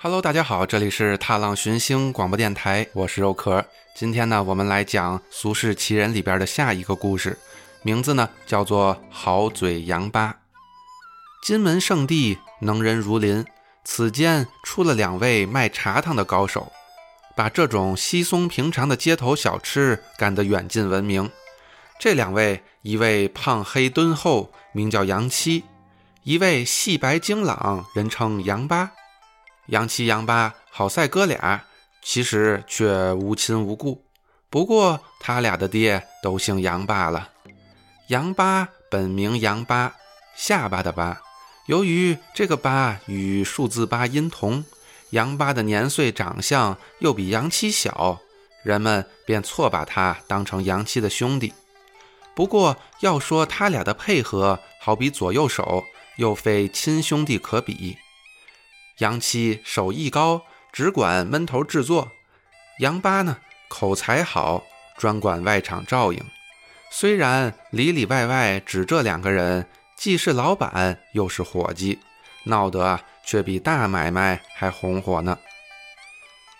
Hello，大家好，这里是踏浪寻星广播电台，我是肉壳。今天呢，我们来讲《俗世奇人》里边的下一个故事，名字呢叫做“好嘴杨八”。金门圣地能人如林，此间出了两位卖茶汤的高手，把这种稀松平常的街头小吃干得远近闻名。这两位，一位胖黑敦厚，名叫杨七；一位细白精朗，人称杨八。杨七、杨八好赛哥俩，其实却无亲无故。不过他俩的爹都姓杨罢了。杨八本名杨八，下巴的八。由于这个八与数字八音同，杨八的年岁、长相又比杨七小，人们便错把他当成杨七的兄弟。不过要说他俩的配合，好比左右手，又非亲兄弟可比。杨七手艺高，只管闷头制作；杨八呢，口才好，专管外场照应。虽然里里外外只这两个人，既是老板又是伙计，闹得却比大买卖还红火呢。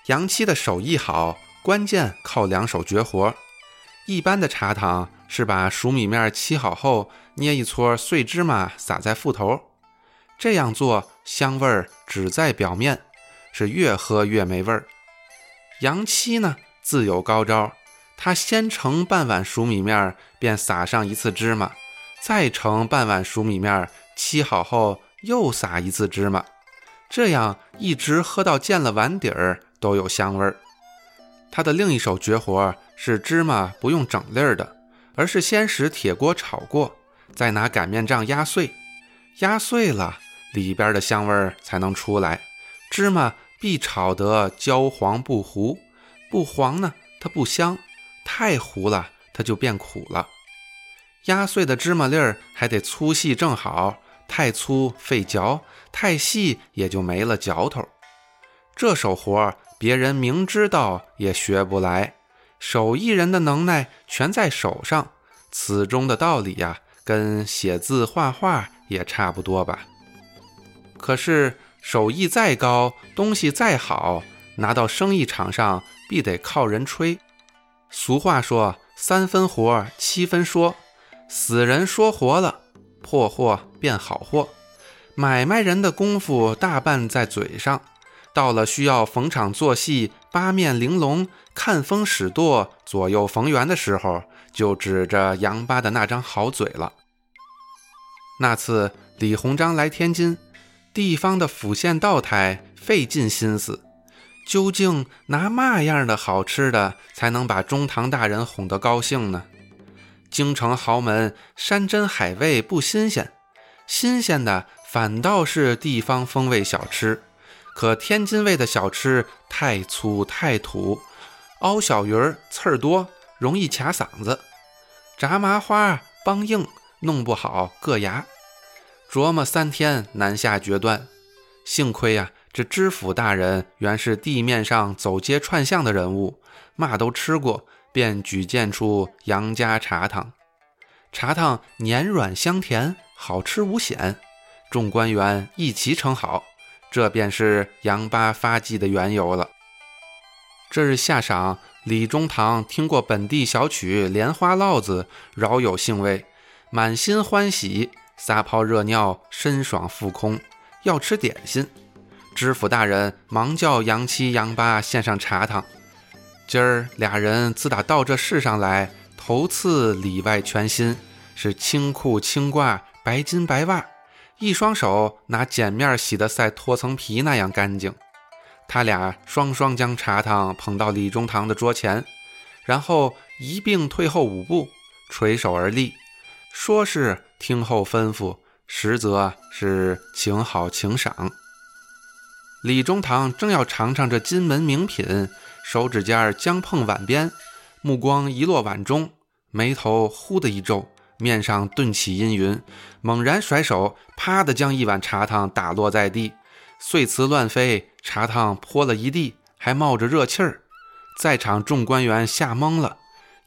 杨七的手艺好，关键靠两手绝活。一般的茶汤是把熟米面沏好后，捏一撮碎芝麻撒在腹头。这样做香味儿只在表面，是越喝越没味儿。杨七呢自有高招，他先盛半碗熟米面，便撒上一次芝麻，再盛半碗熟米面，沏好后又撒一次芝麻，这样一直喝到见了碗底儿都有香味儿。他的另一手绝活是芝麻不用整粒儿的，而是先使铁锅炒过，再拿擀面杖压碎，压碎了。里边的香味儿才能出来，芝麻必炒得焦黄不糊，不黄呢它不香，太糊了它就变苦了。压碎的芝麻粒儿还得粗细正好，太粗费嚼，太细也就没了嚼头。这手活儿别人明知道也学不来，手艺人的能耐全在手上。此中的道理呀，跟写字画画也差不多吧。可是手艺再高，东西再好，拿到生意场上必得靠人吹。俗话说：“三分活，七分说。”死人说活了，破货变好货。买卖人的功夫大半在嘴上，到了需要逢场作戏、八面玲珑、看风使舵、左右逢源的时候，就指着杨八的那张好嘴了。那次李鸿章来天津。地方的府县道台费尽心思，究竟拿嘛样的好吃的才能把中堂大人哄得高兴呢？京城豪门山珍海味不新鲜，新鲜的反倒是地方风味小吃。可天津味的小吃太粗太土，凹小鱼儿刺儿多，容易卡嗓子；炸麻花梆硬，弄不好硌牙。琢磨三天难下决断，幸亏呀，这知府大人原是地面上走街串巷的人物，嘛都吃过，便举荐出杨家茶汤。茶汤黏软香甜，好吃无险，众官员一齐称好，这便是杨八发迹的缘由了。这日下晌，李中堂听过本地小曲《莲花落子》，饶有兴味，满心欢喜。撒泡热尿，身爽腹空，要吃点心。知府大人忙叫杨七、杨八献上茶汤。今儿俩人自打到这世上来，头次里外全新，是青裤青褂，白巾白袜，一双手拿碱面洗得赛脱层皮那样干净。他俩双双将茶汤捧到李中堂的桌前，然后一并退后五步，垂手而立。说是听候吩咐，实则是请好请赏。李中堂正要尝尝这金门名品，手指尖儿将碰碗边，目光一落碗中，眉头忽的一皱，面上顿起阴云，猛然甩手，啪的将一碗茶汤打落在地，碎瓷乱飞，茶汤泼了一地，还冒着热气儿，在场众官员吓懵了。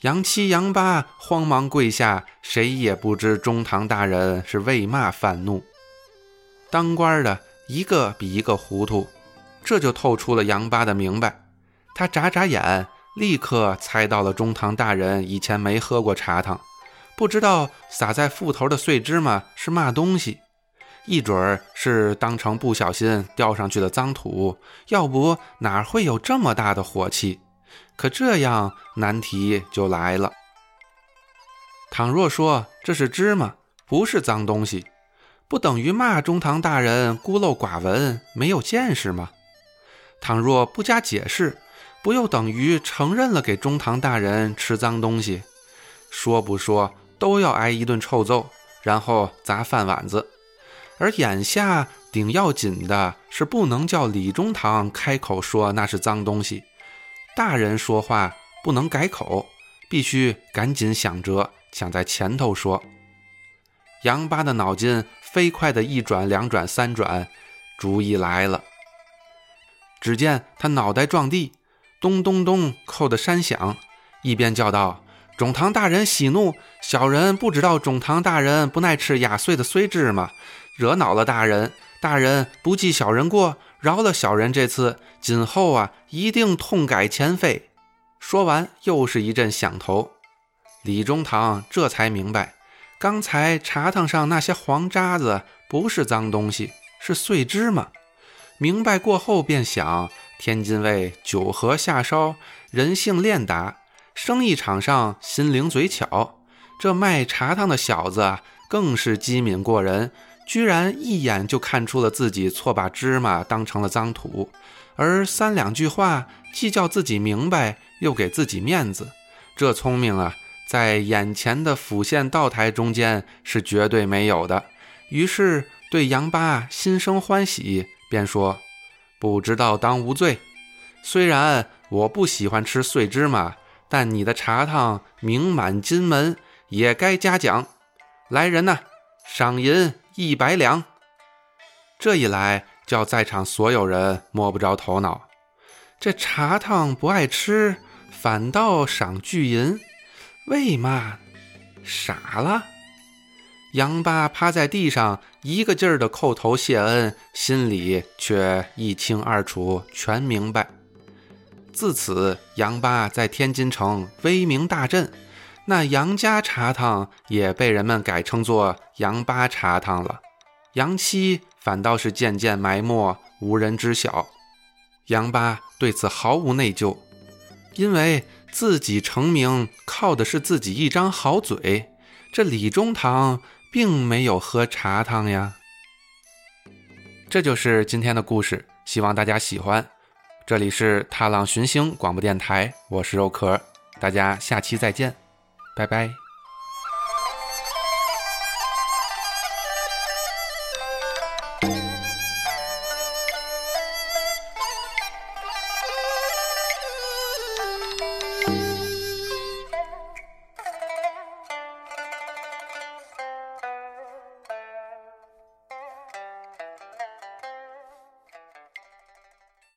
杨七、杨八慌忙跪下，谁也不知中堂大人是为嘛犯怒。当官的一个比一个糊涂，这就透出了杨八的明白。他眨眨眼，立刻猜到了中堂大人以前没喝过茶汤，不知道撒在腹头的碎芝麻是嘛东西，一准儿是当成不小心掉上去的脏土，要不哪会有这么大的火气？可这样难题就来了。倘若说这是芝麻，不是脏东西，不等于骂中堂大人孤陋寡闻、没有见识吗？倘若不加解释，不又等于承认了给中堂大人吃脏东西？说不说都要挨一顿臭揍，然后砸饭碗子。而眼下顶要紧的是，不能叫李中堂开口说那是脏东西。大人说话不能改口，必须赶紧想辙，抢在前头说。杨八的脑筋飞快的一转、两转、三转，主意来了。只见他脑袋撞地，咚咚咚扣的山响，一边叫道：“中堂大人息怒，小人不知道中堂大人不耐吃压碎的碎芝麻，惹恼了大人，大人不记小人过。”饶了小人这次，今后啊，一定痛改前非。说完，又是一阵响头。李中堂这才明白，刚才茶汤上那些黄渣子不是脏东西，是碎芝麻。明白过后，便想：天津卫酒盒下梢，人性练达，生意场上心灵嘴巧。这卖茶汤的小子更是机敏过人。居然一眼就看出了自己错把芝麻当成了脏土，而三两句话既叫自己明白，又给自己面子，这聪明啊，在眼前的府县道台中间是绝对没有的。于是对杨八心生欢喜，便说：“不知道当无罪。虽然我不喜欢吃碎芝麻，但你的茶汤名满金门，也该嘉奖。来人呐，赏银。”一百两，这一来叫在场所有人摸不着头脑。这茶汤不爱吃，反倒赏巨银，为嘛？傻了？杨八趴在地上，一个劲儿的叩头谢恩，心里却一清二楚，全明白。自此，杨八在天津城威名大振。那杨家茶汤也被人们改称作杨八茶汤了，杨七反倒是渐渐埋没，无人知晓。杨八对此毫无内疚，因为自己成名靠的是自己一张好嘴，这李中堂并没有喝茶汤呀。这就是今天的故事，希望大家喜欢。这里是踏浪寻星广播电台，我是肉壳，大家下期再见。拜拜。